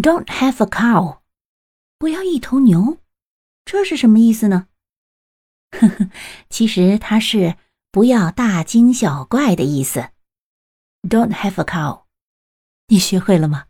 don't have a cow. 不要一头牛。这是什么意思呢？呵 呵其实它是不要大惊小怪的意思。Don't have a cow. 你学会了吗？